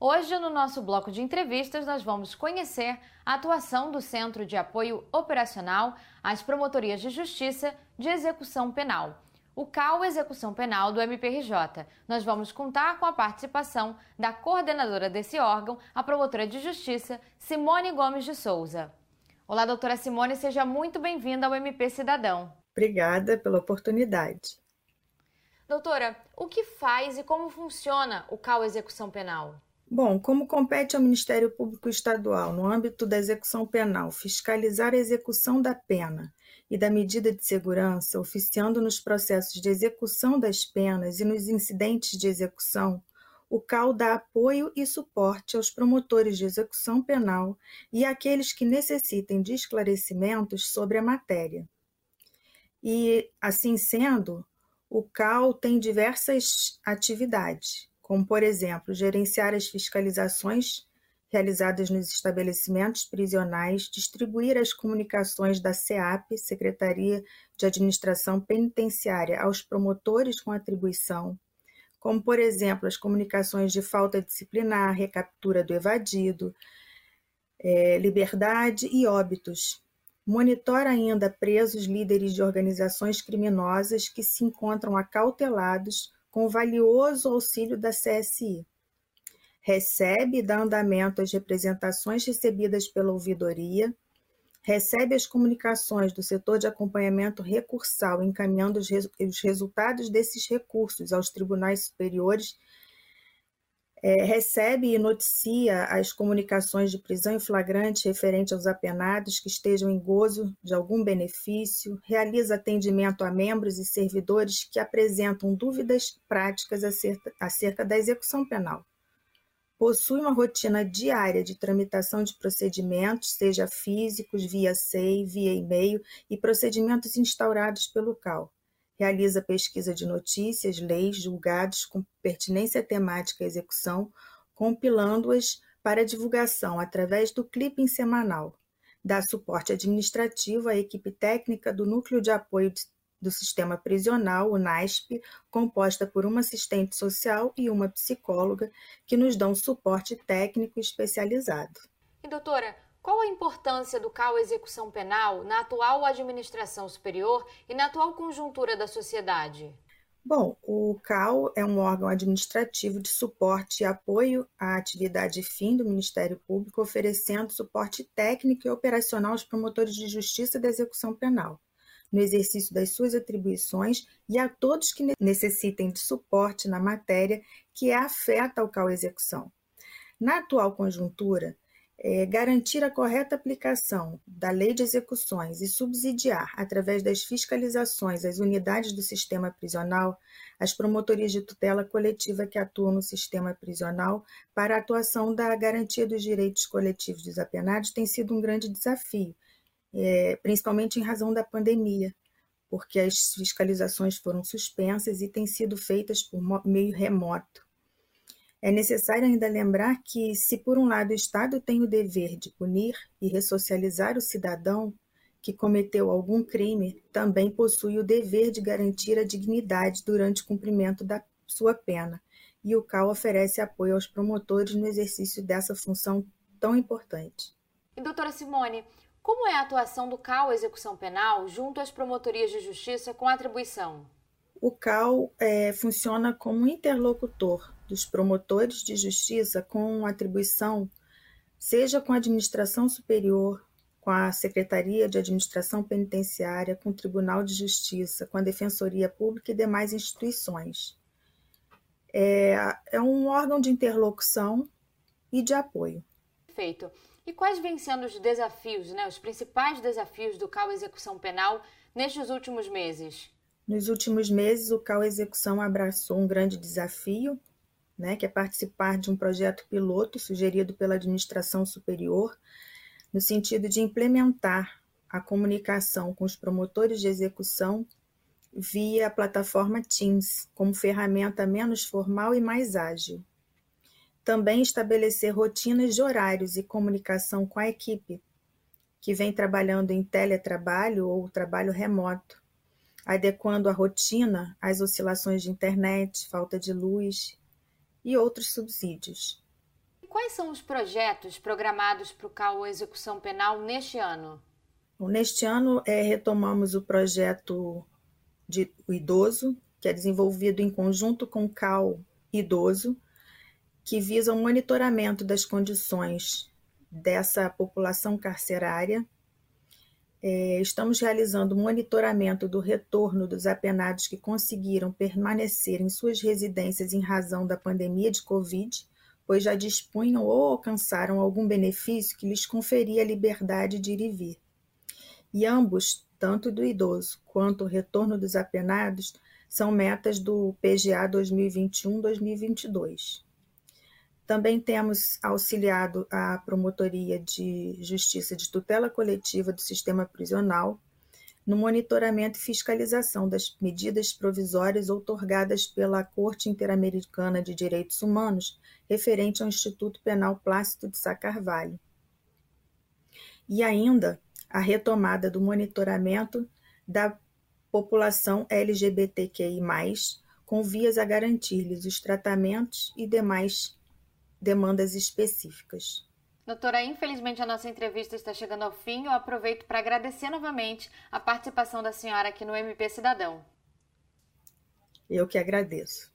Hoje, no nosso bloco de entrevistas, nós vamos conhecer a atuação do Centro de Apoio Operacional às Promotorias de Justiça de Execução Penal, o CAL Execução Penal do MPRJ. Nós vamos contar com a participação da coordenadora desse órgão, a promotora de Justiça, Simone Gomes de Souza. Olá, doutora Simone, seja muito bem-vinda ao MP Cidadão. Obrigada pela oportunidade. Doutora, o que faz e como funciona o CAL Execução Penal? Bom, como compete ao Ministério Público Estadual, no âmbito da execução penal, fiscalizar a execução da pena e da medida de segurança, oficiando nos processos de execução das penas e nos incidentes de execução, o CAL dá apoio e suporte aos promotores de execução penal e àqueles que necessitem de esclarecimentos sobre a matéria. E, assim sendo, o CAL tem diversas atividades, como, por exemplo, gerenciar as fiscalizações realizadas nos estabelecimentos prisionais, distribuir as comunicações da SEAP, Secretaria de Administração Penitenciária, aos promotores com atribuição, como, por exemplo, as comunicações de falta disciplinar, recaptura do evadido, é, liberdade e óbitos, Monitora ainda presos líderes de organizações criminosas que se encontram acautelados com o valioso auxílio da CSI. Recebe e dá andamento às representações recebidas pela ouvidoria, recebe as comunicações do setor de acompanhamento recursal, encaminhando os, res os resultados desses recursos aos tribunais superiores é, recebe e noticia as comunicações de prisão em flagrante referente aos apenados que estejam em gozo de algum benefício, realiza atendimento a membros e servidores que apresentam dúvidas práticas acerca, acerca da execução penal. Possui uma rotina diária de tramitação de procedimentos, seja físicos, via SEI, via e-mail e procedimentos instaurados pelo CAL realiza pesquisa de notícias, leis, julgados com pertinência temática à execução, compilando-as para divulgação através do clipping semanal. Dá suporte administrativo à equipe técnica do Núcleo de Apoio do Sistema Prisional, o NASP, composta por uma assistente social e uma psicóloga, que nos dão suporte técnico especializado. E doutora, qual a importância do CAU Execução Penal na atual administração superior e na atual conjuntura da sociedade? Bom, o CAU é um órgão administrativo de suporte e apoio à atividade fim do Ministério Público, oferecendo suporte técnico e operacional aos promotores de justiça da execução penal, no exercício das suas atribuições e a todos que necessitem de suporte na matéria que afeta o CAU Execução. Na atual conjuntura, é, garantir a correta aplicação da lei de execuções e subsidiar, através das fiscalizações, as unidades do sistema prisional, as promotorias de tutela coletiva que atuam no sistema prisional para a atuação da garantia dos direitos coletivos dos apenados tem sido um grande desafio, é, principalmente em razão da pandemia, porque as fiscalizações foram suspensas e têm sido feitas por meio remoto. É necessário ainda lembrar que, se por um lado o Estado tem o dever de punir e ressocializar o cidadão que cometeu algum crime, também possui o dever de garantir a dignidade durante o cumprimento da sua pena, e o CAL oferece apoio aos promotores no exercício dessa função tão importante. E doutora Simone, como é a atuação do CAL Execução Penal junto às promotorias de justiça com atribuição? O CAL é, funciona como interlocutor dos promotores de justiça com atribuição, seja com a administração superior, com a Secretaria de Administração Penitenciária, com o Tribunal de Justiça, com a Defensoria Pública e demais instituições. É, é um órgão de interlocução e de apoio. Perfeito. E quais vêm sendo os desafios, né, os principais desafios do CAU Execução Penal nestes últimos meses? Nos últimos meses, o CAU Execução abraçou um grande desafio, né, que é participar de um projeto piloto sugerido pela administração superior, no sentido de implementar a comunicação com os promotores de execução via a plataforma Teams, como ferramenta menos formal e mais ágil. Também estabelecer rotinas de horários e comunicação com a equipe, que vem trabalhando em teletrabalho ou trabalho remoto, adequando a rotina às oscilações de internet, falta de luz e outros subsídios. quais são os projetos programados para o CAU Execução Penal neste ano? Neste ano, é, retomamos o projeto de o idoso, que é desenvolvido em conjunto com o CAU Idoso, que visa o monitoramento das condições dessa população carcerária. É, estamos realizando monitoramento do retorno dos apenados que conseguiram permanecer em suas residências em razão da pandemia de Covid, pois já dispunham ou alcançaram algum benefício que lhes conferia a liberdade de ir e vir e ambos, tanto do idoso quanto o retorno dos apenados, são metas do PGA 2021-2022. Também temos auxiliado a Promotoria de Justiça de Tutela Coletiva do Sistema Prisional no monitoramento e fiscalização das medidas provisórias outorgadas pela Corte Interamericana de Direitos Humanos referente ao Instituto Penal Plácido de Sá Carvalho. E ainda a retomada do monitoramento da população LGBTQI+, com vias a garantir-lhes os tratamentos e demais demandas específicas. Doutora, infelizmente a nossa entrevista está chegando ao fim. Eu aproveito para agradecer novamente a participação da senhora aqui no MP Cidadão. Eu que agradeço.